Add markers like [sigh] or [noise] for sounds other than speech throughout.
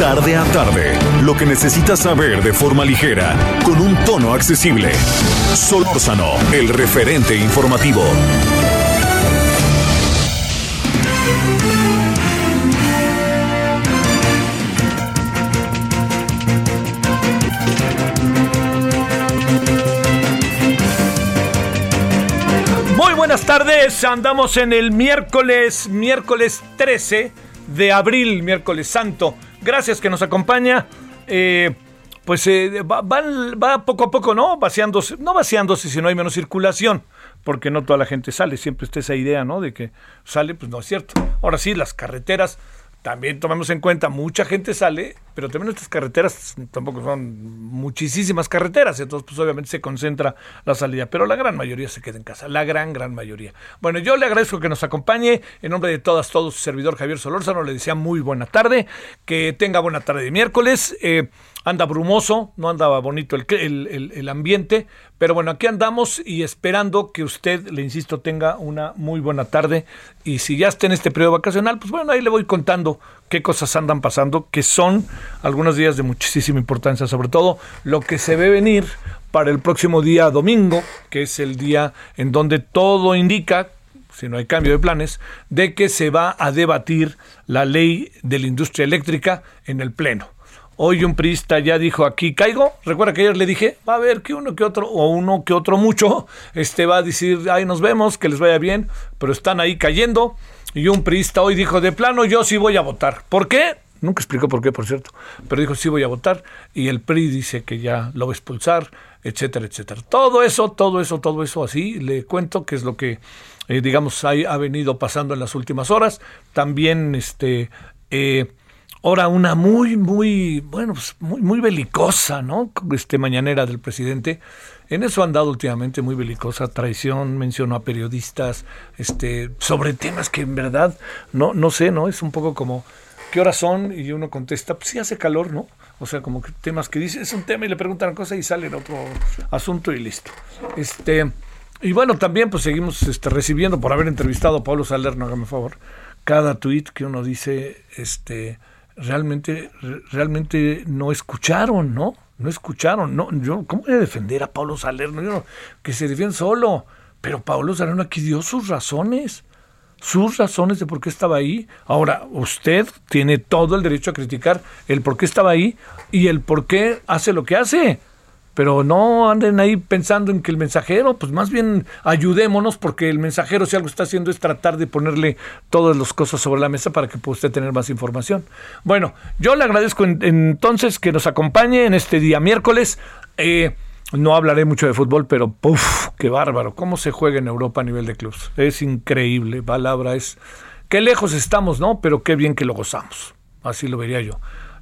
Tarde a tarde, lo que necesitas saber de forma ligera, con un tono accesible. Solórzano, el referente informativo. Muy buenas tardes, andamos en el miércoles, miércoles 13 de abril, miércoles santo. Gracias que nos acompaña. Eh, pues eh, va, va- va poco a poco, ¿no? Vaciándose, no vaciándose si no hay menos circulación, porque no toda la gente sale, siempre está esa idea, ¿no? De que sale, pues no es cierto. Ahora sí, las carreteras, también tomemos en cuenta, mucha gente sale, pero también estas carreteras tampoco son muchísimas carreteras, entonces pues obviamente se concentra la salida, pero la gran mayoría se queda en casa, la gran, gran mayoría. Bueno, yo le agradezco que nos acompañe, en nombre de todas, todos, su servidor Javier Solórzano, le decía muy buena tarde, que tenga buena tarde de miércoles, eh, anda brumoso, no andaba bonito el, el- el- el ambiente, pero bueno, aquí andamos y esperando que usted, le insisto, tenga una muy buena tarde. Y si ya está en este periodo vacacional, pues bueno, ahí le voy contando qué cosas andan pasando, que son algunos días de muchísima importancia, sobre todo lo que se ve venir para el próximo día domingo, que es el día en donde todo indica si no hay cambio de planes, de que se va a debatir la ley de la industria eléctrica en el Pleno. Hoy un priista ya dijo aquí caigo. Recuerda que ayer le dije, va a haber que uno que otro, o uno que otro mucho, este va a decir, ay, nos vemos, que les vaya bien, pero están ahí cayendo. Y un priista hoy dijo, de plano, yo sí voy a votar. ¿Por qué? Nunca explicó por qué, por cierto, pero dijo, sí voy a votar. Y el PRI dice que ya lo va a expulsar, etcétera, etcétera. Todo eso, todo eso, todo eso así, le cuento que es lo que, eh, digamos, ha venido pasando en las últimas horas. También, este, eh, Ahora una muy, muy, bueno, pues muy, muy belicosa, ¿no? Este mañanera del presidente. En eso han dado últimamente muy belicosa, traición, mencionó a periodistas, este, sobre temas que en verdad, no, no sé, ¿no? Es un poco como, ¿qué horas son? Y uno contesta, pues sí hace calor, ¿no? O sea, como que temas que dice, es un tema y le preguntan cosas y sale en otro asunto y listo. Este, y bueno, también pues seguimos este, recibiendo por haber entrevistado a Pablo Salerno, hágame favor, cada tuit que uno dice, este, realmente, re- realmente no escucharon, ¿no? No escucharon, no, yo, ¿cómo voy a defender a Pablo Salerno? Yo que se defiende solo, pero Pablo Salerno aquí dio sus razones, sus razones de por qué estaba ahí. Ahora, usted tiene todo el derecho a criticar el por qué estaba ahí y el por qué hace lo que hace. Pero no anden ahí pensando en que el mensajero, pues más bien ayudémonos porque el mensajero si algo está haciendo es tratar de ponerle todas las cosas sobre la mesa para que pueda usted tener más información. Bueno, yo le agradezco en- entonces que nos acompañe en este día miércoles. Eh, no hablaré mucho de fútbol, pero ¡puf! ¡Qué bárbaro! ¿Cómo se juega en Europa a nivel de clubes? Es increíble. Palabra es. Qué lejos estamos, ¿no? Pero qué bien que lo gozamos. Así lo vería yo.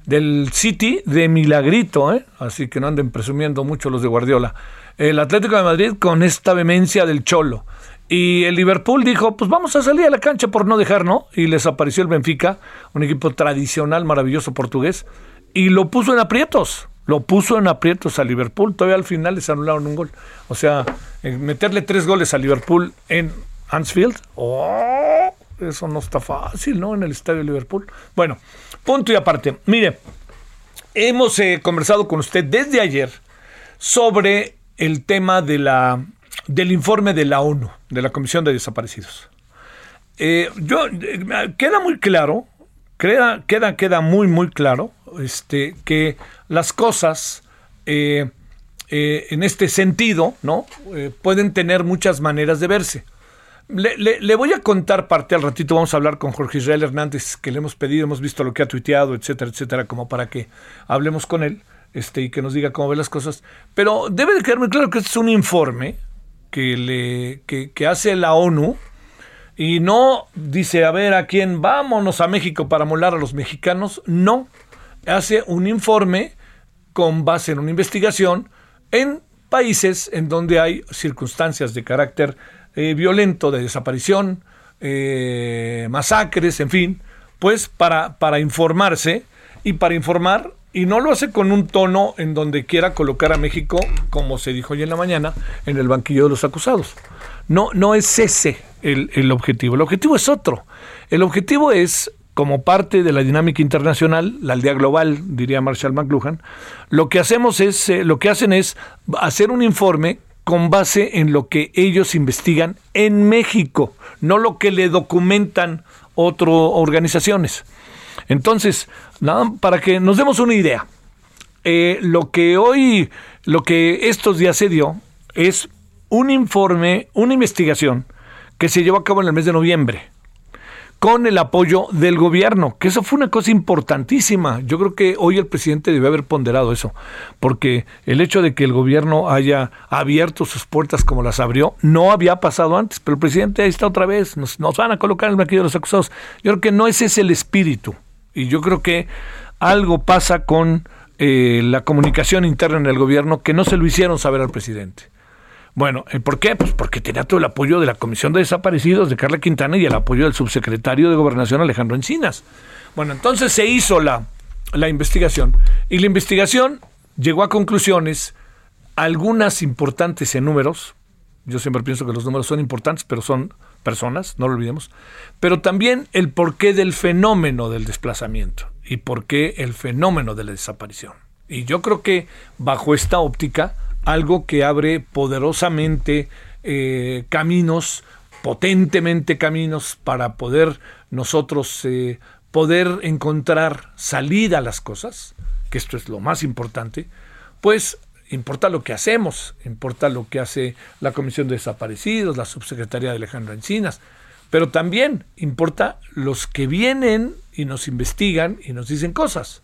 Del City de Milagrito, ¿eh? Así que no anden presumiendo mucho los de Guardiola. El Atlético de Madrid con esta vehemencia del Cholo. Y el Liverpool dijo, pues vamos a salir a la cancha por no dejar, ¿no? Y les apareció el Benfica, un equipo tradicional, maravilloso portugués, y lo puso en aprietos. Lo puso en aprietos a Liverpool. Todavía al final les anularon un gol. O sea, eh, meterle tres goles a Liverpool en Anfield. ¡Oh! Eso no está fácil, ¿no? En el estadio Liverpool. Bueno, punto y aparte. Mire, hemos eh, conversado con usted desde ayer sobre el tema de la, del informe de la ONU, de la Comisión de Desaparecidos. Eh, yo, eh, queda muy claro, queda, queda, queda muy, muy claro este, que las cosas en este sentido ¿no? Pueden tener muchas maneras de verse. Le, le- voy a contar parte al ratito, vamos a hablar con Jorge Israel Hernández, que le hemos pedido, hemos visto lo que ha tuiteado, etcétera, etcétera, como para que hablemos con él este, y que nos diga cómo ve las cosas. Pero debe de quedar muy claro que este es un informe que, le, que hace la ONU Y no dice, a ver, ¿a quién vámonos a México para molar a los mexicanos? No, hace un informe con base en una investigación en países en donde hay circunstancias de carácter eh, violento, de desaparición, eh, masacres, en fin, pues para, para informarse y para informar, y no lo hace con un tono en donde quiera colocar a México, como se dijo hoy en la mañana, en el banquillo de los acusados. No, no es ese el, el objetivo, el objetivo es otro. El objetivo es como parte de la dinámica internacional, la aldea global, diría Marshall McLuhan, lo que hacemos es, eh, lo que hacen es hacer un informe con base en lo que ellos investigan en México, no lo que le documentan otras organizaciones. Entonces, nada, para que nos demos una idea, eh, lo que hoy, lo que estos días se dio es un informe, una investigación que se llevó a cabo en el mes de noviembre con el apoyo del gobierno, que eso fue una cosa importantísima. Yo creo que hoy el presidente debe haber ponderado eso, porque el hecho de que el gobierno haya abierto sus puertas como las abrió, no había pasado antes, pero el presidente ahí está otra vez, nos, van a colocar en el banquillo de los acusados. Yo creo que no ese es el espíritu, y yo creo que algo pasa con eh, la comunicación interna en el gobierno que no se lo hicieron saber al presidente. Bueno, eh, ¿por qué? Pues porque tenía todo el apoyo de la Comisión de Desaparecidos de Carla Quintana y el apoyo del subsecretario de Gobernación Alejandro Encinas. Bueno, entonces se hizo la, la investigación y la investigación llegó a conclusiones, algunas importantes en números, yo siempre pienso que los números son importantes, pero son personas, no lo olvidemos, pero también el porqué del fenómeno del desplazamiento y por qué el fenómeno de la desaparición. Y yo creo que bajo esta óptica, algo que abre poderosamente eh, caminos, potentemente caminos para poder nosotros eh, poder encontrar salida a las cosas, que esto es lo más importante, pues importa lo que hacemos, importa lo que hace la Comisión de Desaparecidos, la Subsecretaría de Alejandro Encinas, pero también importa los que vienen y nos investigan y nos dicen cosas.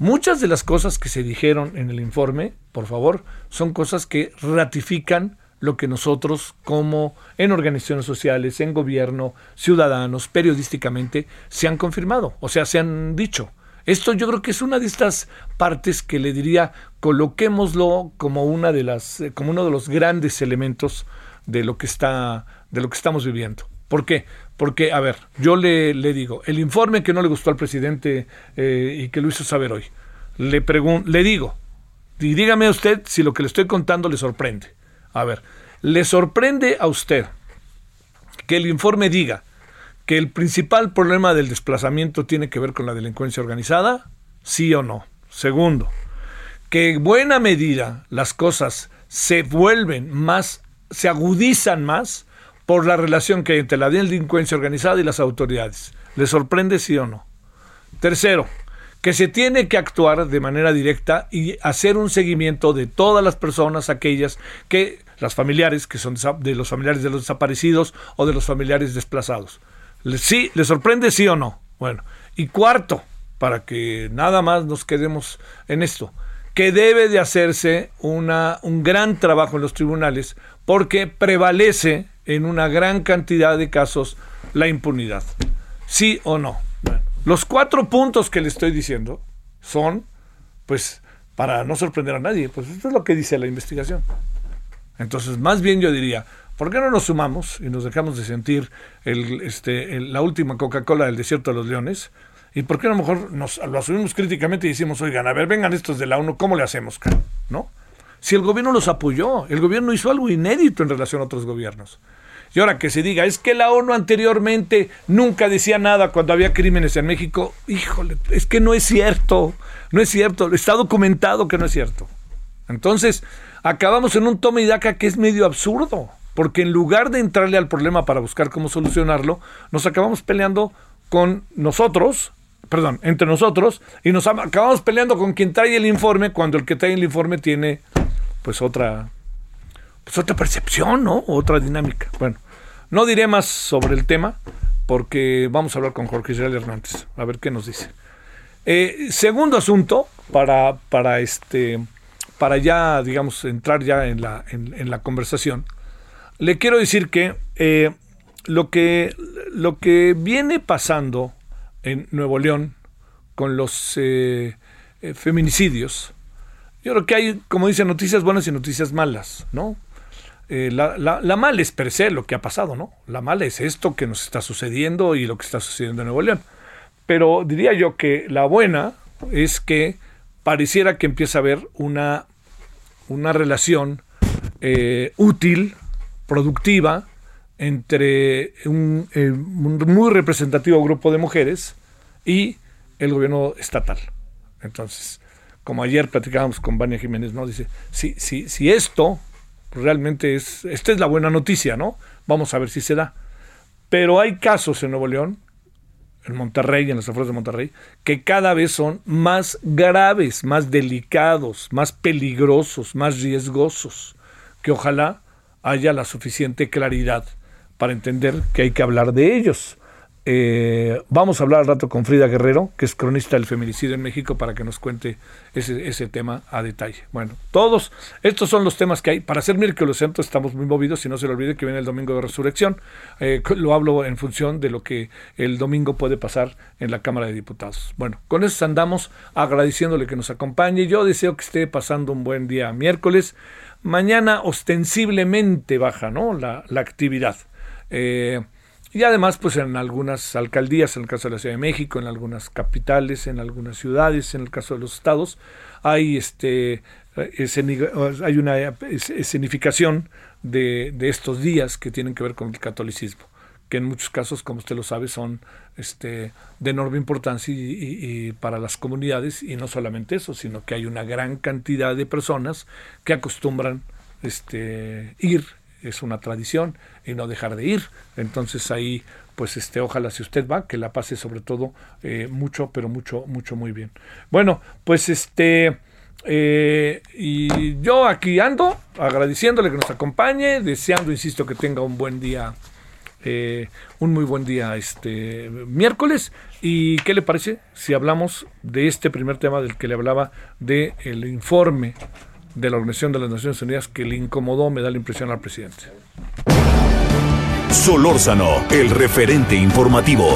Muchas de las cosas que se dijeron en el informe, por favor, son cosas que ratifican lo que nosotros como en organizaciones sociales, en gobierno, ciudadanos, periodísticamente, se han confirmado, o sea, se han dicho. Esto yo creo que es una de estas partes que le diría, coloquémoslo como una de las, eh, como uno de los grandes elementos de lo que está, de lo que estamos viviendo. ¿Por qué? Porque, a ver, yo le, le digo, el informe que no le gustó al presidente eh, y que lo hizo saber hoy, le, le digo, y dígame usted si lo que le estoy contando le sorprende. A ver, ¿le sorprende a usted que el informe diga que el principal problema del desplazamiento tiene que ver con la delincuencia organizada? ¿Sí o no? Segundo, que en buena medida las cosas se vuelven más, se agudizan más por la relación que hay entre la delincuencia organizada y las autoridades. ¿Le sorprende sí o no? Tercero, que se tiene que actuar de manera directa y hacer un seguimiento de todas las personas, aquellas que, las familiares, que son de los familiares de los desaparecidos o de los familiares desplazados. ¿Sí? ¿Le sorprende sí o no? Bueno, y cuarto, para que nada más nos quedemos en esto, que debe de hacerse una, un gran trabajo en los tribunales porque prevalece en una gran cantidad de casos la impunidad. ¿Sí o no? los cuatro puntos que le estoy diciendo son, pues, para no sorprender a nadie, pues esto es lo que dice la investigación. Entonces, más bien yo diría, ¿por qué no nos sumamos y nos dejamos de sentir este, la última Coca-Cola del desierto de los leones? ¿Y por qué a lo mejor nos lo asumimos críticamente y decimos, oigan, a ver, vengan estos de la ONU, ¿cómo le hacemos? ¿No? Si el gobierno los apoyó, el gobierno hizo algo inédito en relación a otros gobiernos. Y ahora que se diga, es que la ONU anteriormente nunca decía nada cuando había crímenes en México, híjole, es que no es cierto, no es cierto, está documentado que no es cierto. Entonces, acabamos en un toma y daca que es medio absurdo, porque en lugar de entrarle al problema para buscar cómo solucionarlo, nos acabamos peleando con nosotros, perdón, entre nosotros, y nos acabamos peleando con quien trae el informe cuando el que trae el informe tiene pues otra pues otra percepción, ¿no? Otra dinámica. Bueno, no diré más sobre el tema porque vamos a hablar con Jorge Israel Hernández, a ver qué nos dice. Eh, segundo asunto, para, para, este, para ya, digamos, entrar ya en la, en, la conversación, le quiero decir que eh, lo que, lo que viene pasando en Nuevo León con los eh, feminicidios, yo creo que hay, como dicen, noticias buenas y noticias malas, ¿no? Eh, la, la, mala es per se lo que ha pasado, ¿no? La mala es esto que nos está sucediendo y lo que está sucediendo en Nuevo León. Pero diría yo que la buena es que pareciera que empieza a haber una, una relación útil, productiva, entre un, un, muy representativo grupo de mujeres y el gobierno estatal. Entonces, como ayer platicábamos con Vania Jiménez, ¿no? Dice, si, si, si esto realmente es, esta es la buena noticia, ¿no? Vamos a ver si se da. Pero hay casos en Nuevo León, en Monterrey, en las afueras de Monterrey, que cada vez son más graves, más delicados, más peligrosos, más riesgosos, que ojalá haya la suficiente claridad para entender que hay que hablar de ellos. Eh, vamos a hablar al rato con Frida Guerrero, que es cronista del feminicidio en México, para que nos cuente ese, tema a detalle. Bueno, todos estos son los temas que hay. Para hacer miércoles estamos muy movidos y no se le olvide que viene el domingo de resurrección. Eh, lo hablo en función de lo que el domingo puede pasar en la Cámara de Diputados. Bueno, con eso andamos agradeciéndole que nos acompañe. Yo deseo que esté pasando un buen día miércoles. Mañana ostensiblemente baja ¿no? la, la actividad. Eh, y además, pues en algunas alcaldías, en el caso de la Ciudad de México, en algunas capitales, en algunas ciudades, en el caso de los estados, hay este hay una escenificación de, de, estos días que tienen que ver con el catolicismo, que en muchos casos, como usted lo sabe, son este, de enorme importancia y, para las comunidades, y no solamente eso, sino que hay una gran cantidad de personas que acostumbran este, ir es una tradición y no dejar de ir. Entonces ahí, pues este, ojalá si usted va, que la pase sobre todo eh, mucho, pero mucho, mucho, muy bien. Bueno, pues este, eh, y yo aquí ando agradeciéndole que nos acompañe, deseando, insisto, que tenga un buen día. Eh, un muy buen día este miércoles y qué le parece si hablamos de este primer tema del que le hablaba de el informe de la Organización de las Naciones Unidas que le incomodó, me da la impresión al presidente. Solórzano, el referente informativo.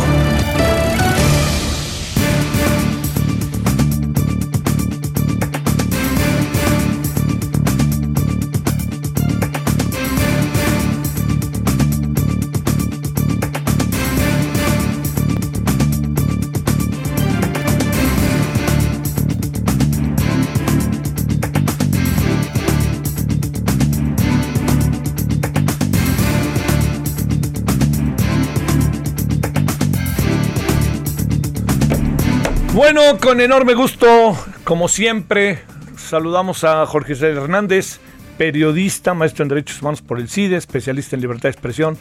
Bueno, con enorme gusto, como siempre, saludamos a Jorge Hernández, periodista, maestro en Derechos Humanos por el CIDE, especialista en libertad de expresión.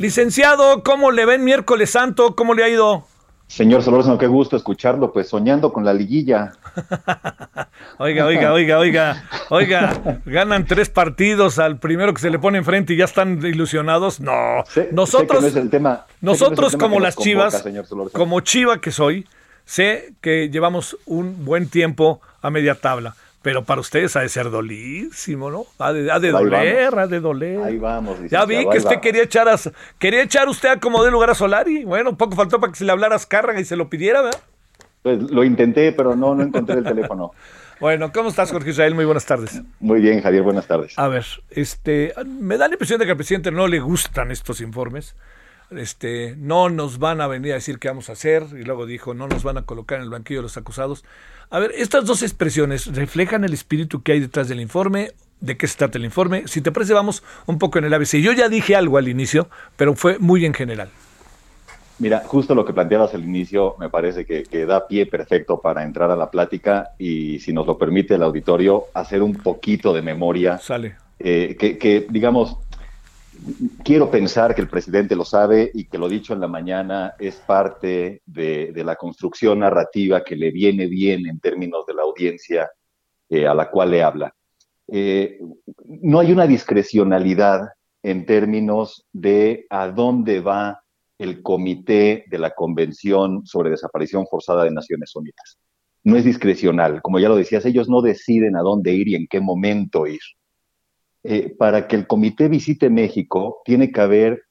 Licenciado, ¿cómo le ven miércoles santo? ¿Cómo le ha ido? Señor Solórzano, qué gusto escucharlo, pues soñando con la liguilla. [laughs] oiga, oiga, oiga, oiga, oiga, ganan tres partidos al primero que se le pone enfrente y ya están ilusionados. No, nosotros, el tema, nosotros como las chivas, como chiva que soy, Sé que llevamos un buen tiempo a media tabla, pero para ustedes ha de ser dolísimo, ¿no? Ha de, doler, ha de doler. Ahí vamos. Ya vi que usted quería echar a, quería echar usted a como de lugar a Solari. Bueno, poco faltó para que se le hablara a Azcárraga y se lo pidiera, ¿verdad? Pues lo intenté, pero no, no encontré el teléfono. [laughs] Bueno, ¿cómo estás, Jorge Israel? Muy buenas tardes. Muy bien, Javier, buenas tardes. A ver, este, me da la impresión de que al presidente no le gustan estos informes este, no nos van a venir a decir qué vamos a hacer, y luego dijo, no nos van a colocar en el banquillo de los acusados. A ver, estas dos expresiones reflejan el espíritu que hay detrás del informe, de qué se trata el informe. Si te parece, vamos un poco en el ABC. Yo ya dije algo al inicio, pero fue muy en general. Mira, justo lo que planteabas al inicio me parece que, da pie perfecto para entrar a la plática y, si nos lo permite el auditorio, hacer un poquito de memoria. Sale. Eh, que, que, digamos, quiero pensar que el presidente lo sabe y que lo dicho en la mañana es parte de, la construcción narrativa que le viene bien en términos de la audiencia eh, a la cual le habla. Eh, no hay una discrecionalidad en términos de a dónde va el comité de la Convención sobre Desaparición Forzada de Naciones Unidas. No es discrecional, como ya lo decías, ellos no deciden a dónde ir y en qué momento ir. Eh, para que el comité visite México, tiene que haber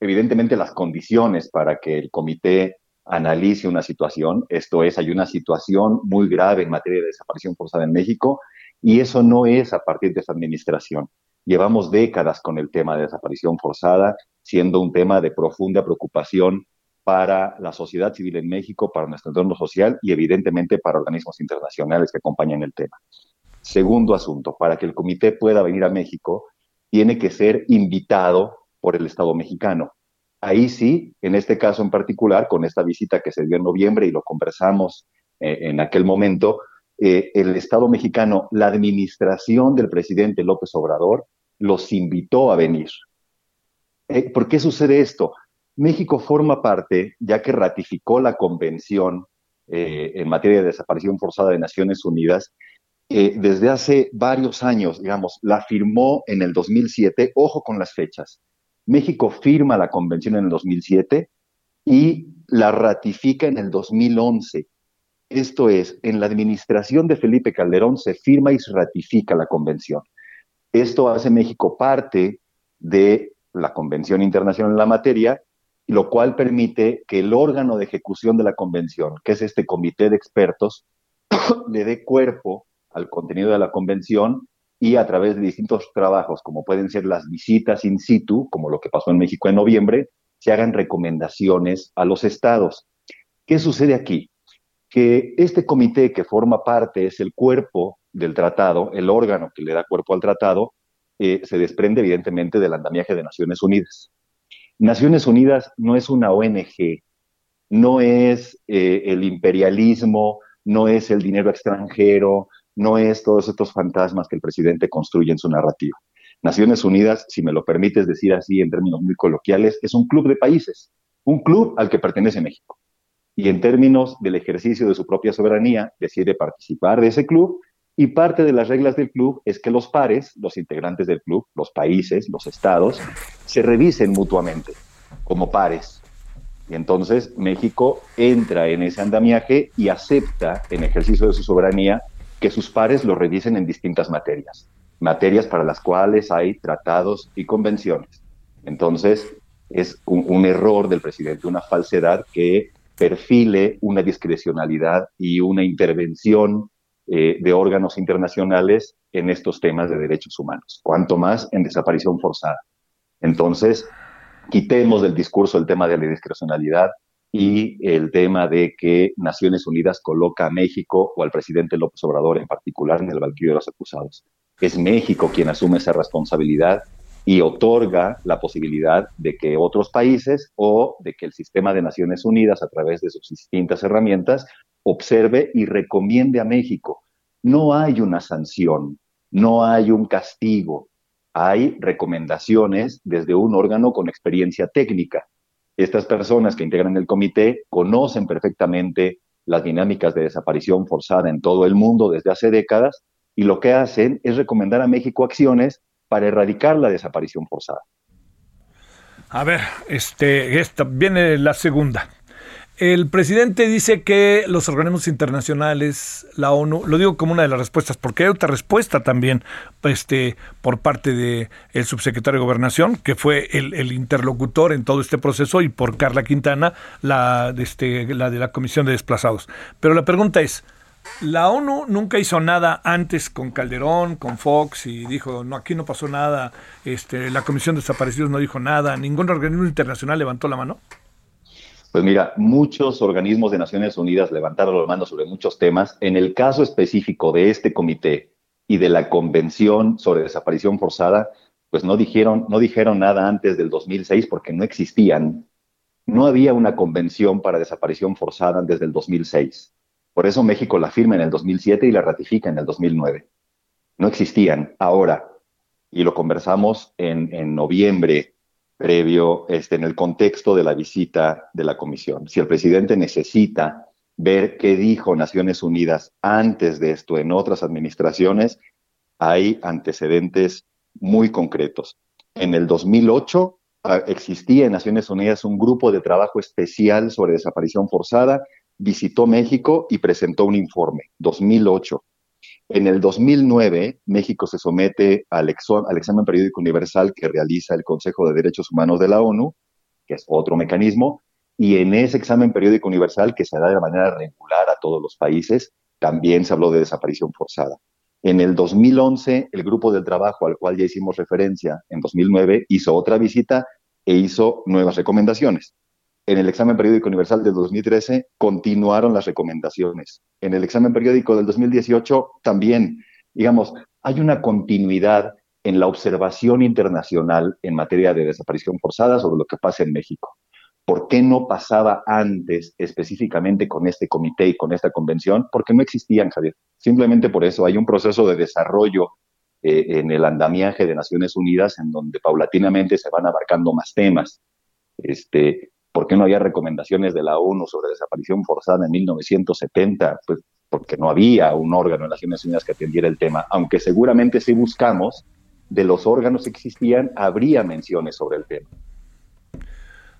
evidentemente las condiciones para que el comité analice una situación, esto es, hay una situación muy grave en materia de desaparición forzada en México, y eso no es a partir de esta administración. Llevamos décadas con el tema de desaparición forzada, siendo un tema de profunda preocupación para la sociedad civil en México, para nuestro entorno social y evidentemente para organismos internacionales que acompañan el tema. Segundo asunto, para que el comité pueda venir a México, tiene que ser invitado por el Estado mexicano. Ahí sí, en este caso en particular, con esta visita que se dio en noviembre y lo conversamos eh, en aquel momento, eh, el Estado mexicano, la administración del presidente López Obrador, los invitó a venir. Eh, ¿Por qué sucede esto? México forma parte, ya que ratificó la Convención en materia de desaparición forzada de Naciones Unidas, eh, desde hace varios años, digamos, la firmó en el 2007, ojo con las fechas. México firma la Convención en el 2007 y la ratifica en el 2011. Esto es, en la administración de Felipe Calderón se firma y se ratifica la Convención. Esto hace México parte de la Convención Internacional en la materia lo cual permite que el órgano de ejecución de la convención, que es este comité de expertos, [coughs] le dé cuerpo al contenido de la convención y a través de distintos trabajos, como pueden ser las visitas in situ, como lo que pasó en México en noviembre, se hagan recomendaciones a los estados. ¿Qué sucede aquí? Que este comité que forma parte es el cuerpo del tratado, el órgano que le da cuerpo al tratado, eh, se desprende evidentemente del andamiaje de Naciones Unidas. Naciones Unidas no es una ONG, no es eh, el imperialismo, no es el dinero extranjero, no es todos estos fantasmas que el presidente construye en su narrativa. Naciones Unidas, si me lo permites decir así en términos muy coloquiales, es un club de países, un club al que pertenece México. Y en términos del ejercicio de su propia soberanía, decide participar de ese club y parte de las reglas del club es que los pares, los integrantes del club, los países, los estados, se revisen mutuamente como pares. Y entonces México entra en ese andamiaje y acepta, en ejercicio de su soberanía, que sus pares lo revisen en distintas materias. Materias para las cuales hay tratados y convenciones. Entonces, es un, error del presidente, una falsedad que perfile una discrecionalidad y una intervención eh, de órganos internacionales en estos temas de derechos humanos, cuanto más en desaparición forzada. Entonces, quitemos del discurso el tema de la discrecionalidad y el tema de que Naciones Unidas coloca a México o al presidente López Obrador en particular en el banquillo de los acusados. Es México quien asume esa responsabilidad y otorga la posibilidad de que otros países o de que el sistema de Naciones Unidas, a través de sus distintas herramientas, observe y recomiende a México. No hay una sanción, no hay un castigo, hay recomendaciones desde un órgano con experiencia técnica. Estas personas que integran el comité conocen perfectamente las dinámicas de desaparición forzada en todo el mundo desde hace décadas y lo que hacen es recomendar a México acciones para erradicar la desaparición forzada. A ver, este, viene la segunda. El presidente dice que los organismos internacionales, la ONU, lo digo como una de las respuestas, porque hay otra respuesta también este, por parte del el subsecretario de Gobernación, que fue el, interlocutor en todo este proceso, y por Carla Quintana, la, este, la de la Comisión de Desplazados. Pero la pregunta es, la ONU nunca hizo nada antes con Calderón, con Fox, y dijo, no, aquí no pasó nada, este, la Comisión de Desaparecidos no dijo nada, ningún organismo internacional levantó la mano. Pues mira, muchos organismos de Naciones Unidas levantaron la mano sobre muchos temas. En el caso específico de este comité y de la Convención sobre Desaparición Forzada, pues no dijeron, no dijeron nada antes del 2006 porque no existían. No había una convención para desaparición forzada desde el 2006. Por eso México la firma en el 2007 y la ratifica en el 2009. No existían. Ahora, y lo conversamos en, en noviembre previo este, en el contexto de la visita de la comisión. Si el presidente necesita ver qué dijo Naciones Unidas antes de esto en otras administraciones, hay antecedentes muy concretos. En el 2008 ah, existía en Naciones Unidas un grupo de trabajo especial sobre desaparición forzada, visitó México y presentó un informe, 2008. En el 2009, México se somete al, examen periódico universal que realiza el Consejo de Derechos Humanos de la ONU que es otro mecanismo, y en ese examen periódico universal que se da de manera regular a todos los países, también se habló de desaparición forzada. En el 2011, el grupo del trabajo al cual ya hicimos referencia en 2009 hizo otra visita e hizo nuevas recomendaciones. En el examen periódico universal del 2013 continuaron las recomendaciones. En el examen periódico del 2018 también, digamos, hay una continuidad en la observación internacional en materia de desaparición forzada sobre lo que pasa en México. ¿Por qué no pasaba antes específicamente con este comité y con esta convención? Porque no existían, Javier. Simplemente por eso hay un proceso de desarrollo eh, en el andamiaje de Naciones Unidas en donde paulatinamente se van abarcando más temas. Este, ¿Por qué no había recomendaciones de la ONU sobre desaparición forzada en 1970? Pues porque no había un órgano en Naciones Unidas que atendiera el tema, aunque seguramente si buscamos de los órganos que existían, habría menciones sobre el tema.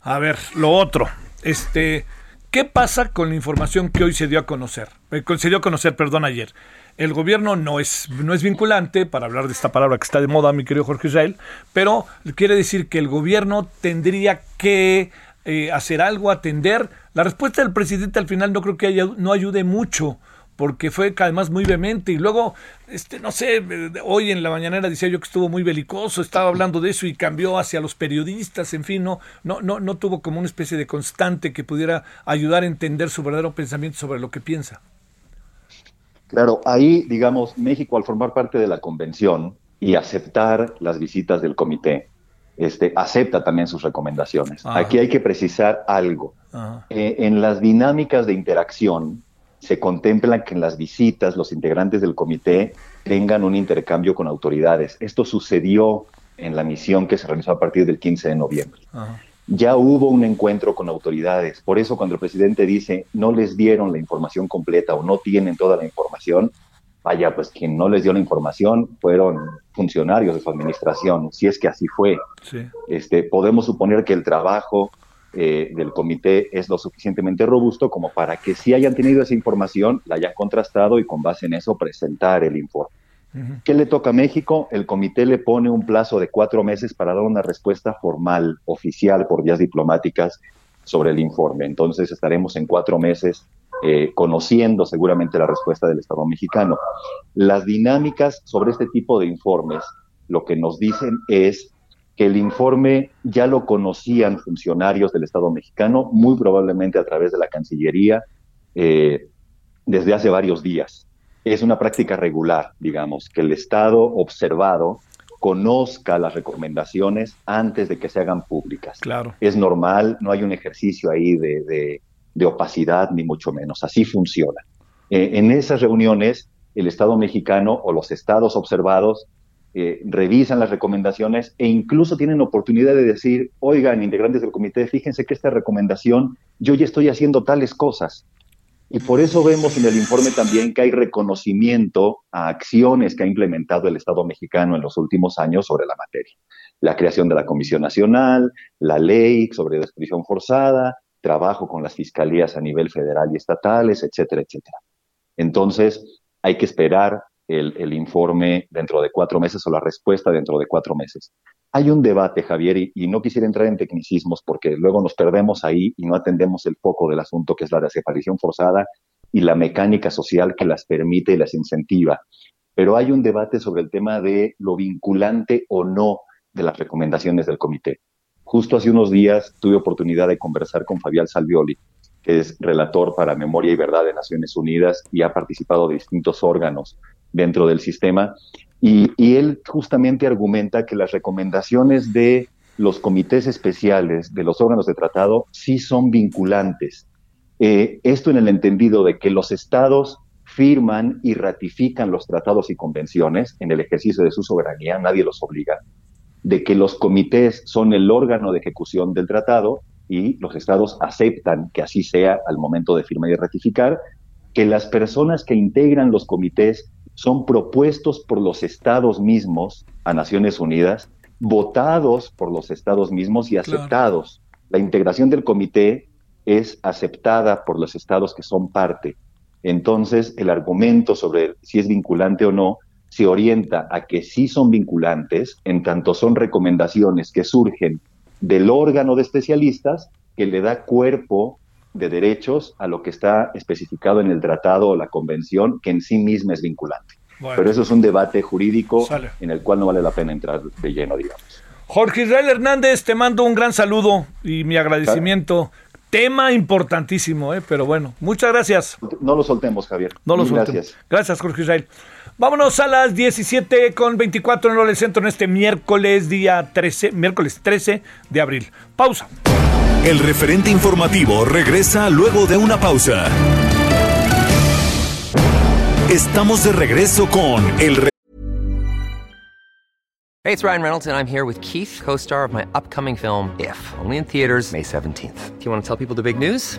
A ver, lo otro, este, ¿qué pasa con la información que hoy se dio a conocer? Eh, se dio a conocer, perdón, ayer. El gobierno no es, no es vinculante, para hablar de esta palabra que está de moda, mi querido Jorge Israel, pero quiere decir que el gobierno tendría que eh, hacer algo, atender. La respuesta del presidente al final no creo que haya, no ayude mucho porque fue además muy vehemente y luego, este, no sé, hoy en la mañanera decía yo que estuvo muy belicoso, estaba hablando de eso y cambió hacia los periodistas, en fin, no, no, no, no tuvo como una especie de constante que pudiera ayudar a entender su verdadero pensamiento sobre lo que piensa. Claro, ahí, digamos, México al formar parte de la convención y aceptar las visitas del comité, este, acepta también sus recomendaciones. Aquí hay que precisar algo. Eh, en las dinámicas de interacción, se contempla que en las visitas los integrantes del comité tengan un intercambio con autoridades. Esto sucedió en la misión que se realizó a partir del 15 de noviembre. Ya hubo un encuentro con autoridades. Por eso cuando el presidente dice no les dieron la información completa o no tienen toda la información, vaya, pues quien no les dio la información fueron funcionarios de su administración, si es que así fue. Este, podemos suponer que el trabajo eh, del comité es lo suficientemente robusto como para que si hayan tenido esa información, la hayan contrastado y con base en eso presentar el informe. ¿Qué le toca a México? El comité le pone un plazo de cuatro meses para dar una respuesta formal, oficial, por vías diplomáticas sobre el informe. Entonces estaremos en cuatro meses eh, conociendo seguramente la respuesta del Estado mexicano. Las dinámicas sobre este tipo de informes lo que nos dicen es que el informe ya lo conocían funcionarios del Estado mexicano, muy probablemente a través de la Cancillería, eh, desde hace varios días. Es una práctica regular, digamos, que el Estado observado conozca las recomendaciones antes de que se hagan públicas. Claro. Es normal, no hay un ejercicio ahí de, opacidad, ni mucho menos. Así funciona. Eh, en esas reuniones, el Estado mexicano o los estados observados eh, revisan las recomendaciones e incluso tienen oportunidad de decir, oigan, integrantes del comité, fíjense que esta recomendación, yo ya estoy haciendo tales cosas. Y por eso vemos en el informe también que hay reconocimiento a acciones que ha implementado el Estado mexicano en los últimos años sobre la materia. La creación de la Comisión Nacional, la ley sobre descripción forzada, trabajo con las fiscalías a nivel federal y estatales, etcétera, etcétera. Entonces, hay que esperar el, informe dentro de cuatro meses o la respuesta dentro de cuatro meses. Hay un debate, Javier, y, no quisiera entrar en tecnicismos porque luego nos perdemos ahí y no atendemos el foco del asunto que es la desaparición forzada y la mecánica social que las permite y las incentiva. Pero hay un debate sobre el tema de lo vinculante o no de las recomendaciones del comité. Justo hace unos días tuve oportunidad de conversar con Fabián Salvioli, que es relator para Memoria y Verdad de Naciones Unidas y ha participado de distintos órganos dentro del sistema. Y, él justamente argumenta que las recomendaciones de los comités especiales de los órganos de tratado sí son vinculantes. Eh, esto en el entendido de que los estados firman y ratifican los tratados y convenciones en el ejercicio de su soberanía, nadie los obliga, de que los comités son el órgano de ejecución del tratado y los estados aceptan que así sea al momento de firmar y ratificar, que las personas que integran los comités son propuestos por los estados mismos a Naciones Unidas, votados por los estados mismos y aceptados. La integración del comité es aceptada por los estados que son parte. Entonces, el argumento sobre si es vinculante o no se orienta a que sí son vinculantes, en tanto son recomendaciones que surgen del órgano de especialistas que le da cuerpo de derechos a lo que está especificado en el tratado o la convención, que en sí misma es vinculante. Pero eso es un debate jurídico en el cual no vale la pena entrar de lleno, digamos. Jorge Israel Hernández, te mando un gran saludo y mi agradecimiento. Tema importantísimo, ¿eh? pero bueno, muchas gracias. No lo soltemos, Javier. No lo soltemos. Gracias. Gracias, Jorge Israel. Vámonos a las 17 con 24 en el centro en este miércoles, día 13, miércoles 13 de abril. Pausa. El referente informativo regresa luego de una pausa. Estamos de regreso con el Hey, it's Ryan Reynolds and I'm here with Keith, co-star of my upcoming film If, only in theaters May 17th. Do you want to tell people the big news?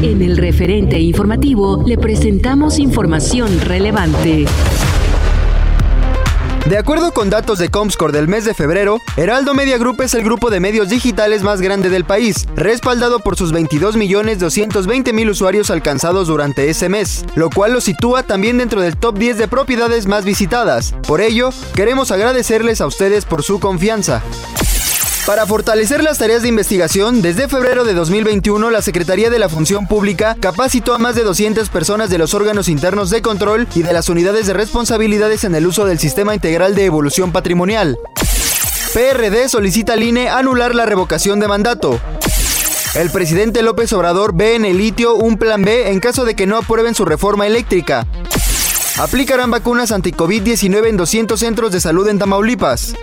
En el referente informativo le presentamos información relevante. De acuerdo con datos de Comscore del mes de febrero, Heraldo Media Group es el grupo de medios digitales más grande del país, respaldado por sus 22.220.000 usuarios alcanzados durante ese mes, lo cual lo sitúa también dentro del top 10 de propiedades más visitadas. Por ello, queremos agradecerles a ustedes por su confianza. Para fortalecer las tareas de investigación, desde febrero de 2021 la Secretaría de la Función Pública capacitó a más de 200 personas de los órganos internos de control y de las unidades de responsabilidades en el uso del Sistema Integral de Evolución Patrimonial. PRD solicita al INE anular la revocación de mandato. El presidente López Obrador ve en el litio un plan B en caso de que no aprueben su reforma eléctrica. Aplicarán vacunas anti-COVID-19 en 200 centros de salud en Tamaulipas.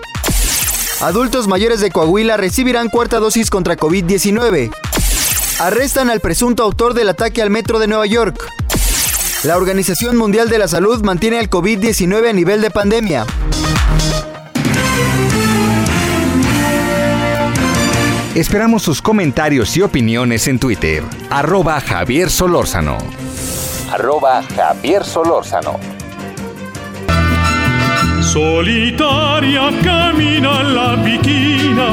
Adultos mayores de Coahuila recibirán cuarta dosis contra COVID-19. Arrestan al presunto autor del ataque al metro de Nueva York. La Organización Mundial de la Salud mantiene el COVID-19 a nivel de pandemia. Esperamos sus comentarios y opiniones en Twitter. Arroba Javier Solórzano. Arroba Javier Solórzano. Solitaria camina la viquina,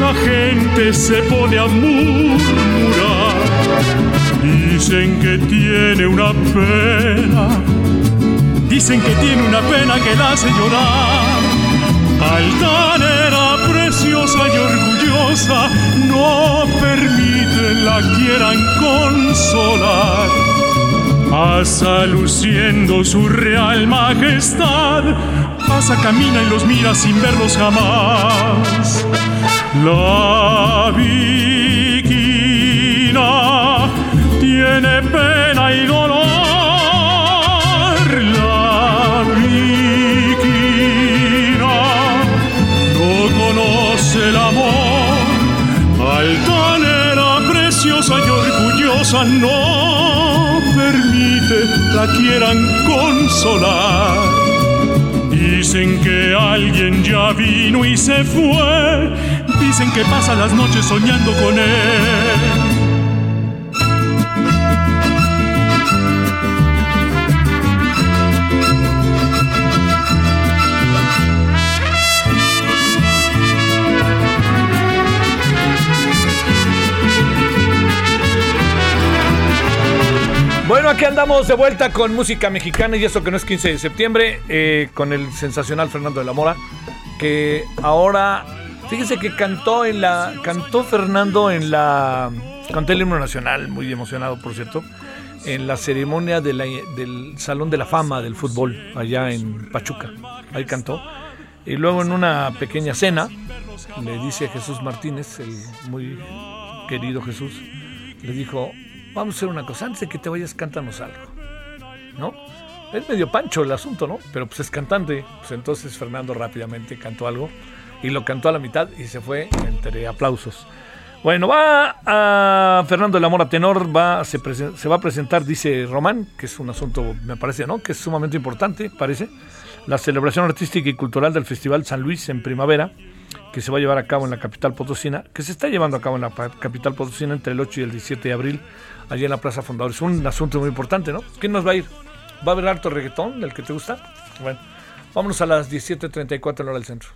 la gente se pone a murmurar. Dicen que tiene una pena, dicen que tiene una pena que la hace llorar. Altanera preciosa y orgullosa, no permite la quieran consolar Pasa luciendo su real majestad, pasa, camina y los mira sin verlos jamás. La viquina tiene pena y dolor. La viquina no conoce el amor. Altanera, preciosa y orgullosa, no la quieran consolar. Dicen que alguien ya vino y se fue. Dicen que pasa las noches soñando con él. Aquí andamos de vuelta con música mexicana y eso que no es 15 de septiembre, eh, con el sensacional Fernando de la Mora, que ahora, fíjese que cantó en la, cantó Fernando en la, cantó el himno nacional, muy emocionado por cierto, en la ceremonia de del Salón de la Fama del Fútbol allá en Pachuca, ahí cantó. Y luego en una pequeña cena, le dice a Jesús Martínez, muy querido Jesús, le dijo, vamos a hacer una cosa, antes de que te vayas, cántanos algo. ¿No? Es medio pancho el asunto, ¿no? Pero pues es cantante. Pues entonces Fernando rápidamente cantó algo y lo cantó a la mitad y se fue entre aplausos. Bueno, va a Fernando de la Mora Tenor, va, se, se, va a presentar, dice Román, que es un asunto, me parece, ¿no? Que es sumamente importante, parece. La celebración artística y cultural del Festival San Luis en primavera que se va a llevar a cabo en la capital potosina, que se está llevando a cabo en la capital potosina entre el 8 y el 17 de abril, allí en la Plaza Fundadores. Es un asunto muy importante, ¿no? ¿Quién nos va a ir? ¿Va a haber harto reggaetón, del que te gusta? Bueno, vámonos a las 17.34 en hora del centro.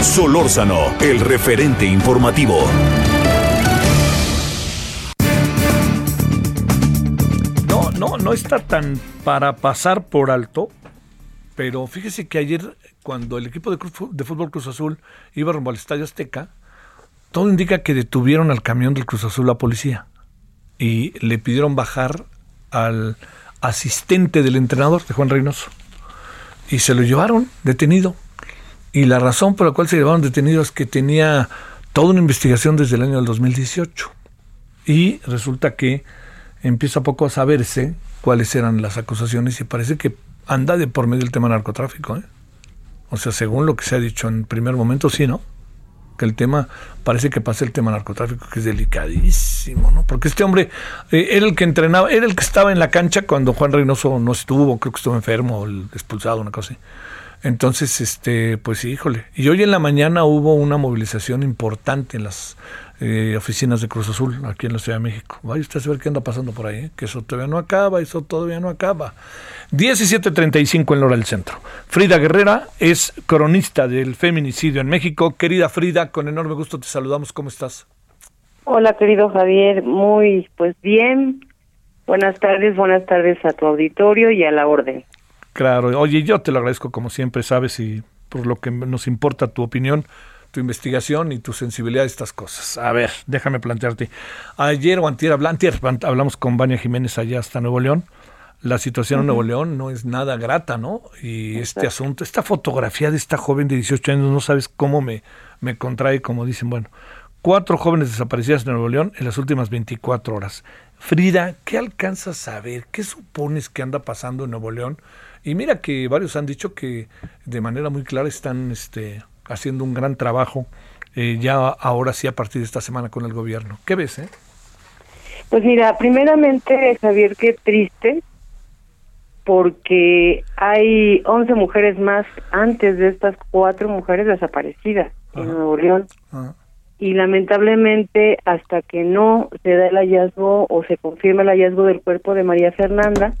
Solórzano, el referente informativo. No, no, no está tan para pasar por alto, pero fíjese que ayer, cuando el equipo de, de fútbol Cruz Azul iba rumbo al Estadio Azteca, todo indica que detuvieron al camión del Cruz Azul la policía y le pidieron bajar al asistente del entrenador de Juan Reynoso y se lo llevaron detenido. Y la razón por la cual se llevaron detenido es que tenía toda una investigación desde el año del 2018. Y resulta que empieza poco a saberse cuáles eran las acusaciones y parece que anda de por medio el tema narcotráfico. ¿eh? O sea, según lo que se ha dicho en primer momento, sí, ¿no? Que el tema, parece que pasa el tema narcotráfico, que es delicadísimo, ¿no? Porque este hombre eh, era el que entrenaba, era el que estaba en la cancha cuando Juan Reynoso no estuvo, creo que estuvo enfermo, expulsado, una cosa así. Entonces, este, pues híjole. Y hoy en la mañana hubo una movilización importante en las eh, oficinas de Cruz Azul, aquí en la Ciudad de México. Vaya usted a ver qué anda pasando por ahí, ¿eh? que eso todavía no acaba, eso todavía no acaba. 17.35 en Lora del Centro. Frida Guerrera es cronista del feminicidio en México. Querida Frida, con enorme gusto te saludamos. ¿Cómo estás? Hola, querido Javier. Muy, pues bien. Buenas tardes, buenas tardes a tu auditorio y a la orden. Claro, oye, yo te lo agradezco como siempre, sabes, y por lo que nos importa tu opinión, tu investigación y tu sensibilidad a estas cosas. A ver, déjame plantearte. Ayer o antier, hablamos con Vania Jiménez allá hasta Nuevo León. La situación en Nuevo León no es nada grata, ¿no? Y este asunto, esta fotografía de esta joven de 18 años, no sabes cómo me, me contrae, como dicen, bueno, cuatro jóvenes desaparecidas en Nuevo León en las últimas 24 horas. Frida, ¿qué alcanzas a ver? ¿Qué supones que anda pasando en Nuevo León? Y mira que varios han dicho que de manera muy clara están este, haciendo un gran trabajo eh, ya ahora sí a partir de esta semana con el gobierno. ¿Qué ves? Eh? Pues mira, primeramente, Javier, qué triste, porque hay 11 mujeres más antes de estas cuatro mujeres desaparecidas en Nuevo León. Y lamentablemente, hasta que no se da el hallazgo o se confirma el hallazgo del cuerpo de María Fernanda,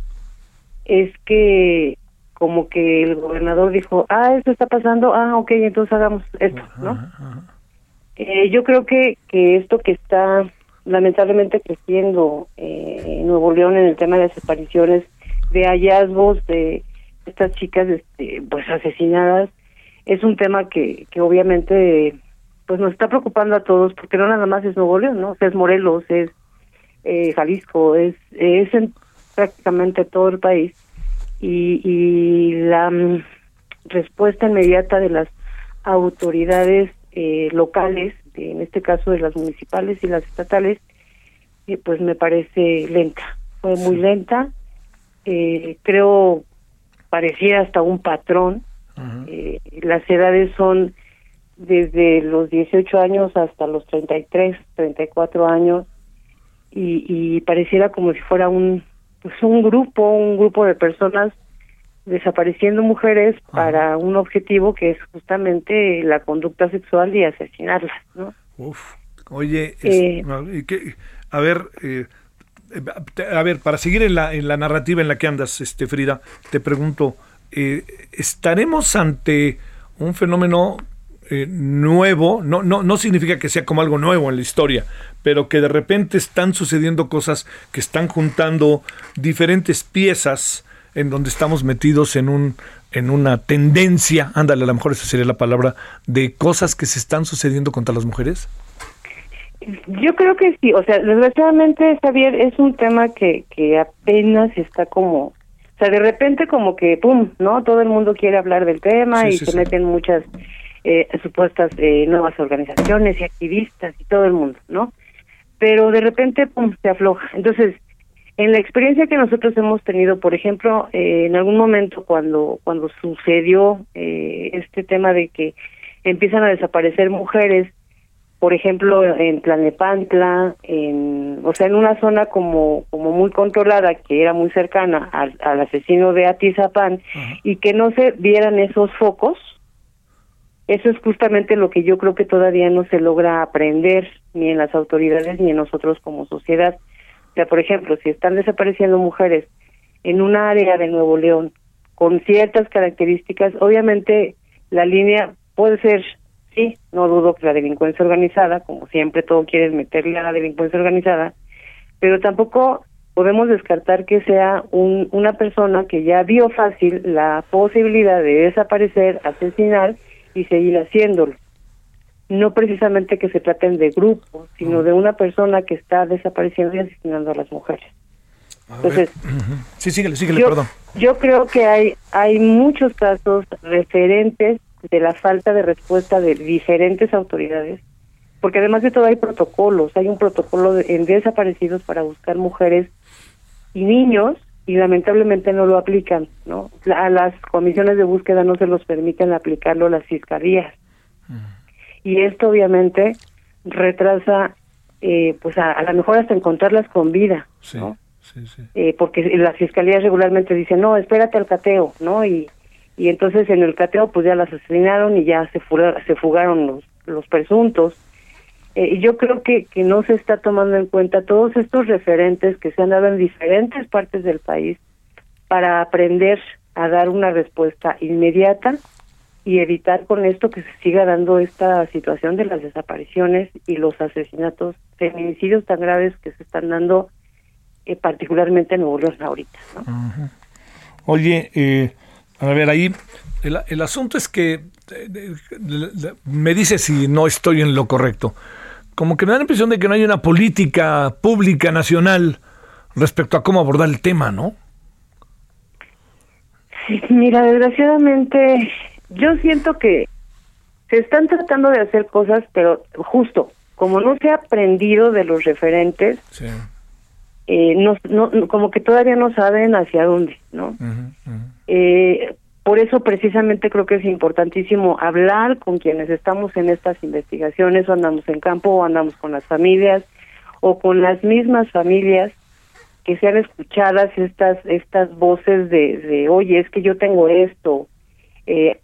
es que como que el gobernador dijo, ah, esto está pasando, ah, ok, entonces hagamos esto, ¿no? Eh, yo creo que, que esto que está lamentablemente creciendo eh, en Nuevo León en el tema de desapariciones, de hallazgos de estas chicas este, pues asesinadas, es un tema que, que obviamente pues nos está preocupando a todos porque no nada más es Nuevo León, ¿no? es Morelos, es eh, Jalisco, es, es en prácticamente todo el país y, y la mm, respuesta inmediata de las autoridades eh, locales, en este caso de las municipales y las estatales, eh, pues me parece lenta, fue muy lenta, eh, creo parecía hasta un patrón, eh, las edades son desde los 18 años hasta los 33, 34 años, y, y pareciera como si fuera un pues un grupo, un grupo de personas desapareciendo mujeres para un objetivo que es justamente la conducta sexual y asesinarlas, ¿no? Uf. Oye, eh, a ver, eh, a ver, para seguir en la, en la narrativa en la que andas, este Frida, te pregunto, eh, ¿estaremos ante un fenómeno eh, nuevo, no, no, no significa que sea como algo nuevo en la historia, pero que de repente están sucediendo cosas que están juntando diferentes piezas en donde estamos metidos en un en una tendencia, ándale, a lo mejor esa sería la palabra, de cosas que se están sucediendo contra las mujeres? Yo creo que sí, o sea, desgraciadamente, Javier, es un tema que, que apenas está como, o sea, de repente como que, ¡pum!, ¿no? Todo el mundo quiere hablar del tema y se meten muchas eh, supuestas eh, nuevas organizaciones y activistas y todo el mundo, ¿no? Pero de repente, pum, se afloja. Entonces, en la experiencia que nosotros hemos tenido, por ejemplo, eh, en algún momento cuando cuando sucedió eh, este tema de que empiezan a desaparecer mujeres por ejemplo, en Tlanepantla, en, o sea, en una zona como, como muy controlada, que era muy cercana al, al asesino de Atizapán, y que no se vieran esos focos, eso es justamente lo que yo creo que todavía no se logra aprender ni en las autoridades ni en nosotros como sociedad. O sea, por ejemplo, si están desapareciendo mujeres en un área de Nuevo León con ciertas características, obviamente la línea puede ser, sí, no dudo que la delincuencia organizada, como siempre todo quieres meterle a la delincuencia organizada, pero tampoco podemos descartar que sea un, una persona que ya vio fácil la posibilidad de desaparecer, asesinar y seguir haciéndolo. No precisamente que se traten de grupos, sino de una persona que está desapareciendo y asesinando a las mujeres. Entonces, sí, síguele, síguele, yo, perdón. yo creo que hay hay muchos casos referentes de la falta de respuesta de diferentes autoridades, porque además de todo hay protocolos, hay un protocolo de- en desaparecidos para buscar mujeres y niños y lamentablemente no lo aplican, ¿no? A las comisiones de búsqueda no se los permiten aplicarlo las fiscalías. Y esto obviamente retrasa, eh, pues a, a lo mejor hasta encontrarlas con vida, Sí, ¿no? sí, sí. eh, porque las fiscalías regularmente dicen, no, espérate al cateo, ¿no? Y, y entonces en el cateo pues ya las asesinaron y ya se, fuga- se fugaron los, los presuntos. Eh, yo creo que, que no se está tomando en cuenta todos estos referentes que se han dado en diferentes partes del país para aprender a dar una respuesta inmediata y evitar con esto que se siga dando esta situación de las desapariciones y los asesinatos, feminicidios tan graves que se están dando eh, particularmente en Nuevo León ahorita. ¿no? Oye, eh, a ver, ahí el, el asunto es que eh, me dice si no estoy en lo correcto. Como que me da la impresión de que no hay una política pública nacional respecto a cómo abordar el tema, ¿no? Sí, mira, desgraciadamente yo siento que se están tratando de hacer cosas, pero justo, como no se ha aprendido de los referentes, Sí. eh, no, no, como que todavía no saben hacia dónde, ¿no? Eh, por eso precisamente creo que es importantísimo hablar con quienes estamos en estas investigaciones, o andamos en campo, o andamos con las familias, o con las mismas familias, que sean escuchadas estas estas voces de, de oye, es que yo tengo esto. Eh,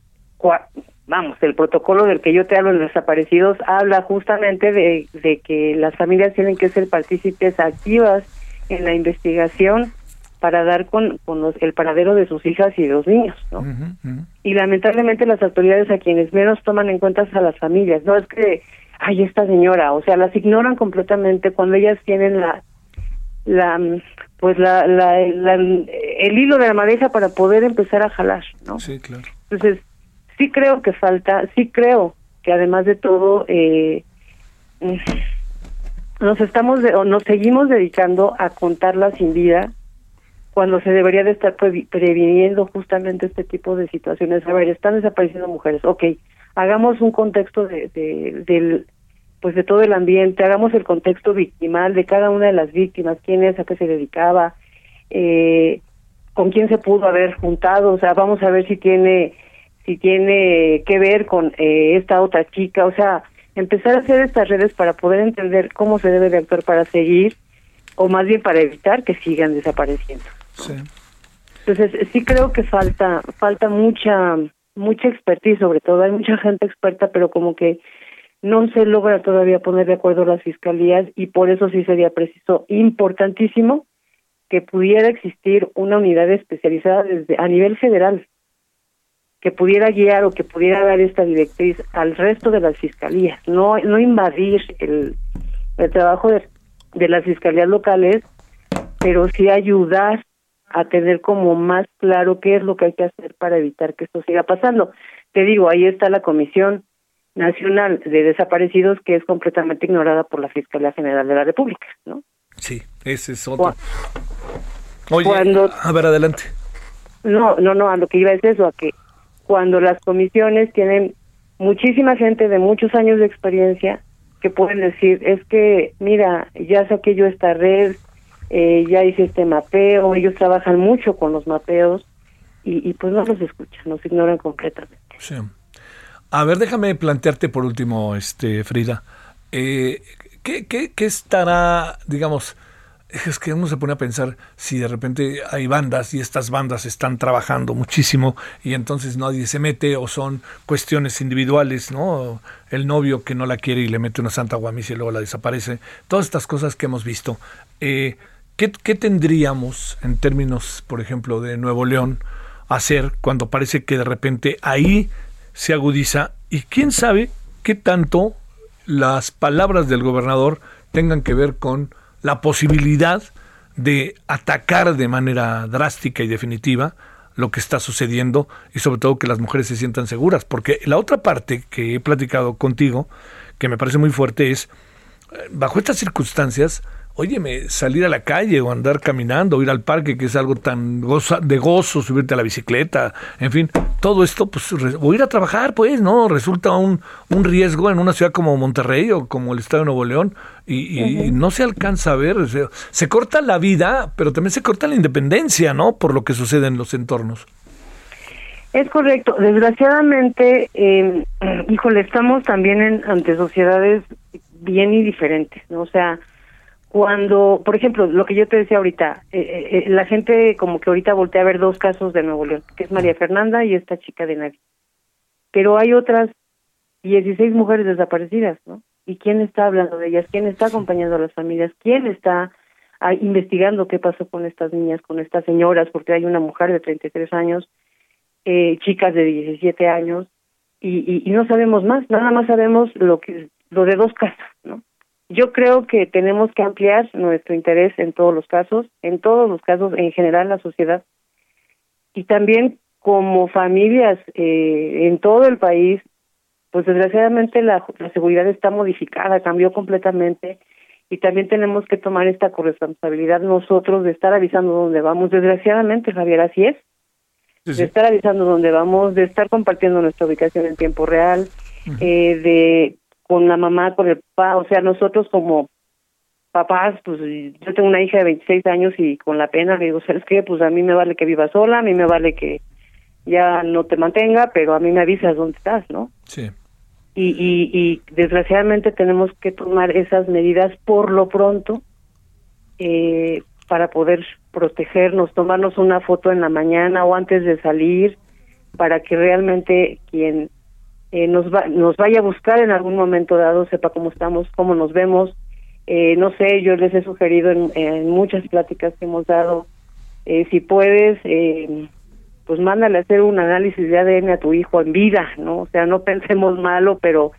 vamos, el protocolo del que yo te hablo en desaparecidos habla justamente de que las familias tienen que ser partícipes activas en la investigación para dar con, con los- el paradero de sus hijas y de los niños, ¿no? Y lamentablemente las autoridades a quienes menos toman en cuenta es a las familias, no es que, ay, esta señora, o sea, las ignoran completamente cuando ellas tienen la, la, mm, pues la, la, la- el hilo de la madeja para poder empezar a jalar, ¿no? Sí, claro. Entonces, sí creo que falta, sí creo que además de todo, eh, mm, nos estamos de- o nos seguimos dedicando a contarla sin vida cuando se debería de estar previ- previniendo justamente este tipo de situaciones. A ver, están desapareciendo mujeres, ok, hagamos un contexto de, de- del pues de todo el ambiente, hagamos el contexto victimal de cada una de las víctimas, quién es, a qué se dedicaba, eh, con quién se pudo haber juntado, o sea, vamos a ver si tiene si tiene que ver con eh, esta otra chica, o sea, empezar a hacer estas redes para poder entender cómo se debe de actuar para seguir o más bien para evitar que sigan desapareciendo. Sí. Entonces, sí creo que falta falta mucha mucha expertise sobre todo, hay mucha gente experta, pero como que no se logra todavía poner de acuerdo las fiscalías y por eso sí sería preciso importantísimo que pudiera existir una unidad especializada desde a nivel federal que pudiera guiar o que pudiera dar esta directriz al resto de las fiscalías, no no invadir el, el trabajo de, de las fiscalías locales, pero sí ayudar a tener como más claro qué es lo que hay que hacer para evitar que esto siga pasando. Te digo, ahí está la Comisión Nacional de Desaparecidos que es completamente ignorada por la Fiscalía General de la República, ¿no? Sí, ese es otro. Oye, cuando- a ver, adelante. No, no, no, a lo que iba es eso, a que cuando las comisiones tienen muchísima gente de muchos años de experiencia que pueden decir, es que, mira, ya saqué yo esta red, eh, ya hice este mapeo, ellos trabajan mucho con los mapeos y, y pues no los escuchan, nos ignoran completamente. A ver, déjame plantearte por último, este Frida. Eh, ¿qué, qué, qué estará, digamos, es que uno se pone a pensar si de repente hay bandas y estas bandas están trabajando muchísimo y entonces nadie se mete o son cuestiones individuales, ¿no? El novio que no la quiere y le mete una santa guamisa y luego la desaparece. Todas estas cosas que hemos visto. Eh, ¿qué, ¿Qué tendríamos en términos, por ejemplo, de Nuevo León hacer cuando parece que de repente ahí se agudiza y quién sabe qué tanto las palabras del gobernador tengan que ver con la posibilidad de atacar de manera drástica y definitiva lo que está sucediendo y sobre todo que las mujeres se sientan seguras. Porque la otra parte que he platicado contigo, que me parece muy fuerte, es, eh, bajo estas circunstancias, óyeme, salir a la calle o andar caminando, o ir al parque, que es algo tan de gozo, subirte a la bicicleta, en fin, todo esto, pues, o ir a trabajar, pues, ¿no? Resulta un, un riesgo en una ciudad como Monterrey o como el estado de Nuevo León y, no se alcanza a ver, se, corta la vida, pero también se corta la independencia, ¿no? Por lo que sucede en los entornos. Es correcto. Desgraciadamente, eh, híjole, estamos también en, ante sociedades bien y diferentes, ¿no? O sea, cuando, por ejemplo, lo que yo te decía ahorita, eh, eh, eh, la gente como que ahorita voltea a ver dos casos de Nuevo León, que es María Fernanda y esta chica de nadie. Pero hay otras 16 mujeres desaparecidas, ¿no? ¿Y quién está hablando de ellas? ¿Quién está acompañando a las familias? ¿Quién está ah, investigando qué pasó con estas niñas, con estas señoras? Porque hay una mujer de 33 años, eh, chicas de 17 años, y, y, y no sabemos más, nada más sabemos lo que lo de dos casos, ¿no? Yo creo que tenemos que ampliar nuestro interés en todos los casos, en todos los casos, en general la sociedad, y también como familias eh, en todo el país, pues desgraciadamente la, la seguridad está modificada, cambió completamente, y también tenemos que tomar esta corresponsabilidad nosotros de estar avisando dónde vamos. Desgraciadamente, Javier, así es. De estar avisando dónde vamos, de estar compartiendo nuestra ubicación en tiempo real, eh, de con la mamá, con el papá, o sea, nosotros como papás, pues yo tengo una hija de 26 años y con la pena le digo, ¿sabes qué? Pues a mí me vale que viva sola, a mí me vale que ya no te mantenga, pero a mí me avisas dónde estás, ¿no? Sí. Y, y, y desgraciadamente tenemos que tomar esas medidas por lo pronto eh, para poder protegernos, tomarnos una foto en la mañana o antes de salir, para que realmente quien eh, nos, va, nos vaya a buscar en algún momento dado, sepa cómo estamos, cómo nos vemos. Eh, no sé, yo les he sugerido en, muchas pláticas que hemos dado, eh, si puedes, eh, pues mándale a hacer un análisis de ADN a tu hijo en vida, ¿no? O sea, no pensemos malo, pero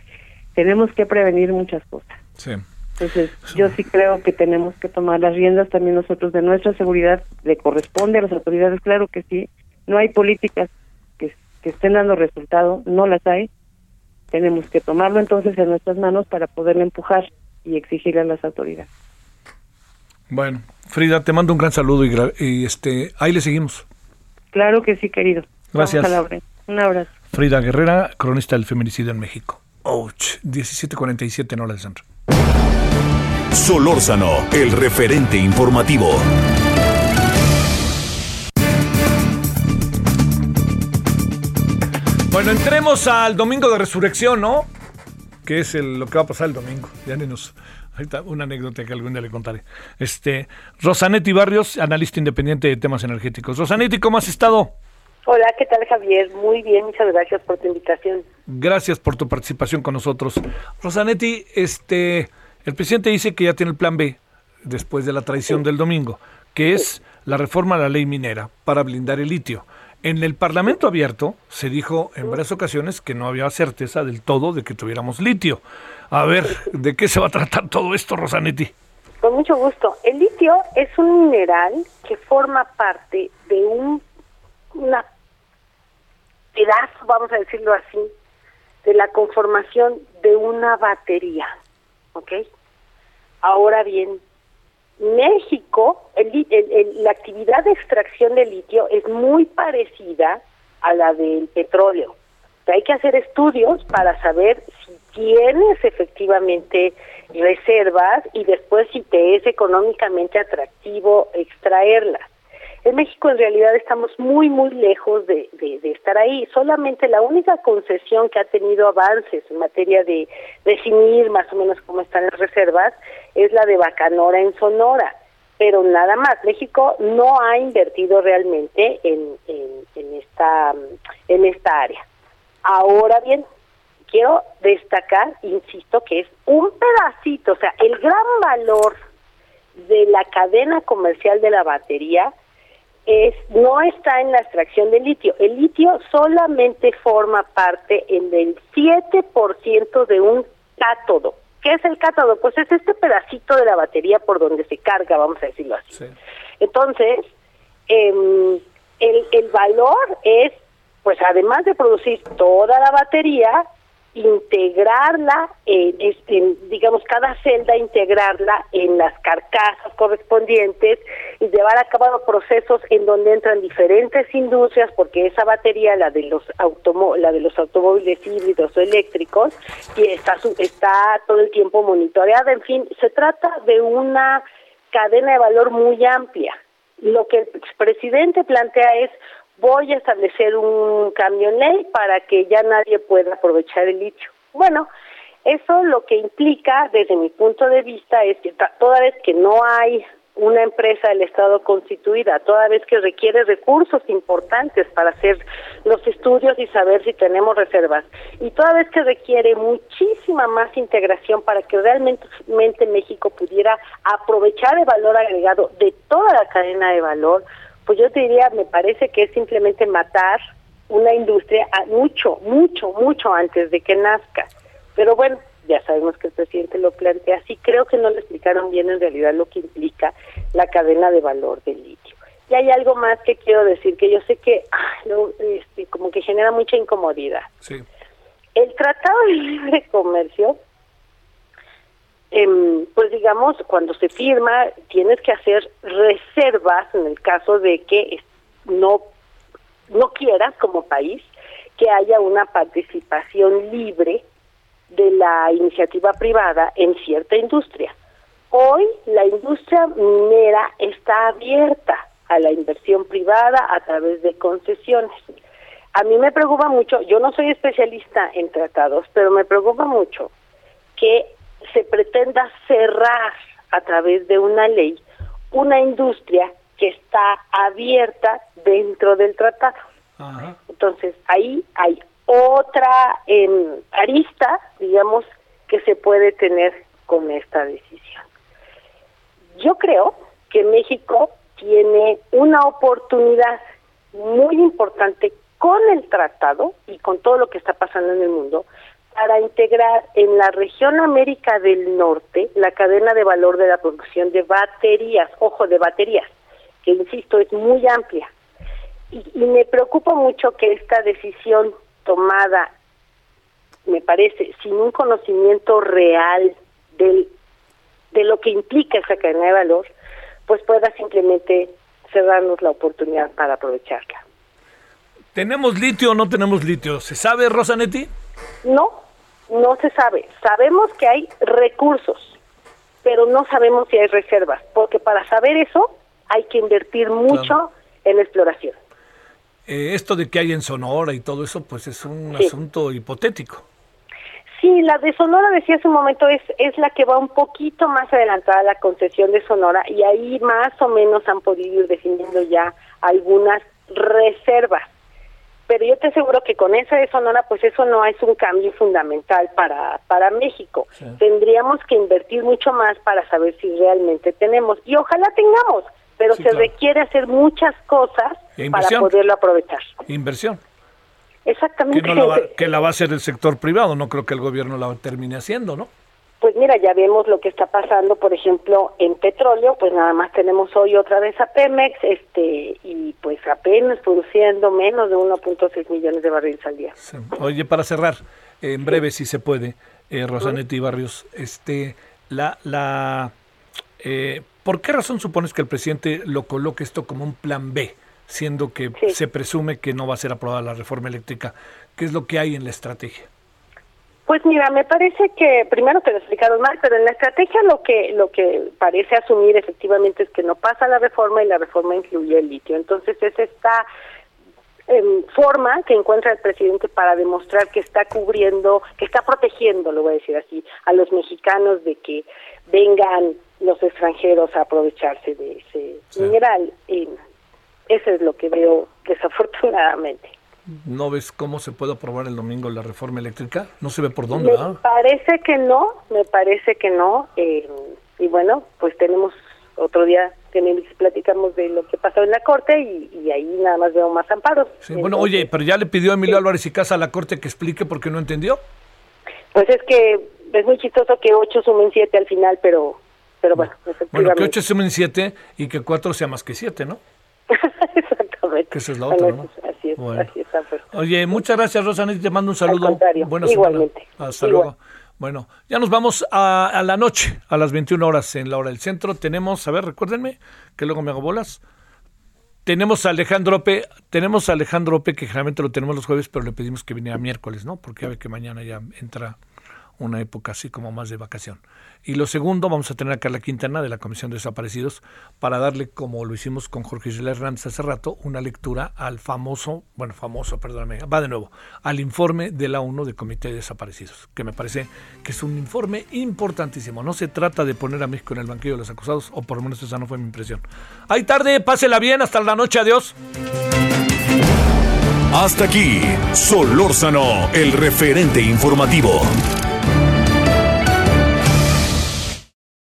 tenemos que prevenir muchas cosas. Sí. Entonces, yo sí creo que tenemos que tomar las riendas también nosotros de nuestra seguridad, le corresponde a las autoridades, claro que sí, no hay políticas que, que estén dando resultado, no las hay, tenemos que tomarlo entonces en nuestras manos para poderlo empujar y exigirle a las autoridades. Bueno, Frida, te mando un gran saludo y, este ahí le seguimos. Claro que sí, querido. Gracias. Un abrazo. Frida Guerrera, cronista del feminicidio en México. Ouch, 1747 en hora de centro. Solórzano, el referente informativo. Bueno, entremos al domingo de resurrección, ¿no? Que es lo que va a pasar el domingo. Ya ni nos. Ahorita una anécdota que algún día le contaré. Este, Rosanetti Barrios, analista independiente de temas energéticos. Rosanetti, ¿cómo has estado? Hola, ¿qué tal Javier? Muy bien, muchas gracias por tu invitación. Gracias por tu participación con nosotros. Rosanetti, este, el presidente dice que ya tiene el plan B después de la traición del domingo, que es la reforma a la ley minera para blindar el litio. En el Parlamento abierto se dijo en varias ocasiones que no había certeza del todo de que tuviéramos litio. A ver, ¿de qué se va a tratar todo esto, Rosanetti? Con mucho gusto. El litio es un mineral que forma parte de un una pedazo, vamos a decirlo así, de la conformación de una batería. ¿Ok? Ahora bien, México, el, la actividad de extracción de litio es muy parecida a la del petróleo. hay que hacer estudios para saber si tienes efectivamente reservas y después si te es económicamente atractivo extraerlas. En México en realidad estamos muy, muy lejos de, estar ahí. Solamente la única concesión que ha tenido avances en materia de definir más o menos cómo están las reservas es la de Bacanora en Sonora. Pero nada más, México no ha invertido realmente en, en, esta, en esta área. Ahora bien, quiero destacar, insisto, que es un pedacito, o sea, el gran valor de la cadena comercial de la batería es no está en la extracción de litio. El litio solamente forma parte en el 7% de un cátodo. ¿Qué es el cátodo? Pues es este pedacito de la batería por donde se carga, vamos a decirlo así. Entonces, em, el, el valor es, pues además de producir toda la batería, integrarla, en, digamos, cada celda integrarla en las carcasas correspondientes y llevar a cabo procesos en donde entran diferentes industrias, porque esa batería, la de los la de los automóviles híbridos o eléctricos, y está, está todo el tiempo monitoreada. En fin, se trata de una cadena de valor muy amplia. Lo que el presidente plantea es voy a establecer un cambio en ley para que ya nadie pueda aprovechar el litio. Bueno, eso lo que implica, desde mi punto de vista, es que toda vez que no hay una empresa del Estado constituida, toda vez que requiere recursos importantes para hacer los estudios y saber si tenemos reservas, y toda vez que requiere muchísima más integración para que realmente México pudiera aprovechar el valor agregado de toda la cadena de valor, pues yo te diría, me parece que es simplemente matar una industria mucho, mucho, mucho antes de que nazca. Pero bueno, ya sabemos que el presidente lo plantea así. Creo que no le explicaron bien en realidad lo que implica la cadena de valor del litio. Y hay algo más que quiero decir, que yo sé que este, como que genera mucha incomodidad. Sí. El Tratado de Libre Comercio Em, pues digamos, cuando se firma, tienes que hacer reservas en el caso de que no, no quieras como país que haya una participación libre de la iniciativa privada en cierta industria. Hoy la industria minera está abierta a la inversión privada a través de concesiones. A mí me preocupa mucho, yo no soy especialista en tratados, pero me preocupa mucho que se pretenda cerrar a través de una ley una industria que está abierta dentro del tratado. Entonces, ahí hay otra arista, digamos, que se puede tener con esta decisión. Yo creo que México tiene una oportunidad muy importante con el tratado y con todo lo que está pasando en el mundo para integrar en la región América del Norte la cadena de valor de la producción de baterías, ojo, de baterías, que insisto, es muy amplia. Y, me preocupa mucho que esta decisión tomada, me parece, sin un conocimiento real del, de lo que implica esa cadena de valor, pues pueda simplemente cerrarnos la oportunidad para aprovecharla. ¿Tenemos litio o no tenemos litio? ¿Se sabe, Rosanetti? No, no se sabe. Sabemos que hay recursos, pero no sabemos si hay reservas, porque para saber eso hay que invertir mucho en exploración. Eh, esto de que hay en Sonora y todo eso, pues es un asunto hipotético. Sí, la de Sonora, decía hace un momento, es, es la que va un poquito más adelantada a la concesión de Sonora y ahí más o menos han podido ir definiendo ya algunas reservas pero yo te aseguro que con esa de Sonora, pues eso no es un cambio fundamental para, para México. Tendríamos que invertir mucho más para saber si realmente tenemos, y ojalá tengamos, pero se requiere hacer muchas cosas para poderlo aprovechar. Inversión. Exactamente. Que, la [laughs] que la va a hacer el sector privado, no creo que el gobierno la termine haciendo, ¿no? Pues mira, ya vemos lo que está pasando, por ejemplo, en petróleo, pues nada más tenemos hoy otra vez a Pemex, este, y pues apenas produciendo menos de 1.6 millones de barriles al día. Oye, para cerrar, en breve si se puede, eh, Rosanetti Barrios, este, la, la, eh, ¿por qué razón supones que el presidente lo coloque esto como un plan B, siendo que se presume que no va a ser aprobada la reforma eléctrica? ¿Qué es lo que hay en la estrategia? Pues mira, me parece que primero te lo explicaron mal, pero en la estrategia lo que lo que parece asumir efectivamente es que no pasa la reforma y la reforma incluye el litio. Entonces es esta em, forma que encuentra el presidente para demostrar que está cubriendo, que está protegiendo, lo voy a decir así, a los mexicanos de que vengan los extranjeros a aprovecharse de ese mineral. Y eso es lo que veo desafortunadamente. ¿No ves cómo se puede aprobar el domingo la reforma eléctrica? No se ve por dónde, Me parece que no, me parece que no. Eh, y bueno, pues tenemos otro día tenemos, platicamos de lo que pasó en la corte y, ahí nada más veo más amparos. bueno, oye, pero ya le pidió a Emilio Álvarez y Casa a la corte que explique por qué no entendió. Pues es que es muy chistoso que ocho sumen siete al final, pero pero bueno, Bueno, que ocho sumen siete y que cuatro sea más que siete, ¿no? [laughs] Exactamente. Que esa es la otra, ¿no? Así está. Pues. Oye, muchas gracias, Rosana, te mando un saludo. Buenas Igualmente. Hasta luego. Bueno, ya nos vamos a, la noche, a las 21 horas en la hora del centro. Tenemos, a ver, recuérdenme, que luego me hago bolas. Tenemos a Alejandro Ope, tenemos a Alejandro Ope, que generalmente lo tenemos los jueves, pero le pedimos que viniera miércoles, ¿no? Porque ya ve que mañana ya entra una época así como más de vacación. Y lo segundo, vamos a tener a Carla Quintana de la Comisión de Desaparecidos para darle, como lo hicimos con Jorge Isla Hernández hace rato, una lectura al famoso, bueno, famoso, perdóname, va de nuevo, al informe de la ONU de Comité de Desaparecidos, que me parece que es un informe importantísimo. No se trata de poner a México en el banquillo de los acusados, o por lo menos esa no fue mi impresión. Hay tarde, pásela bien, hasta la noche, adiós. Hasta aquí, Solórzano, el referente informativo.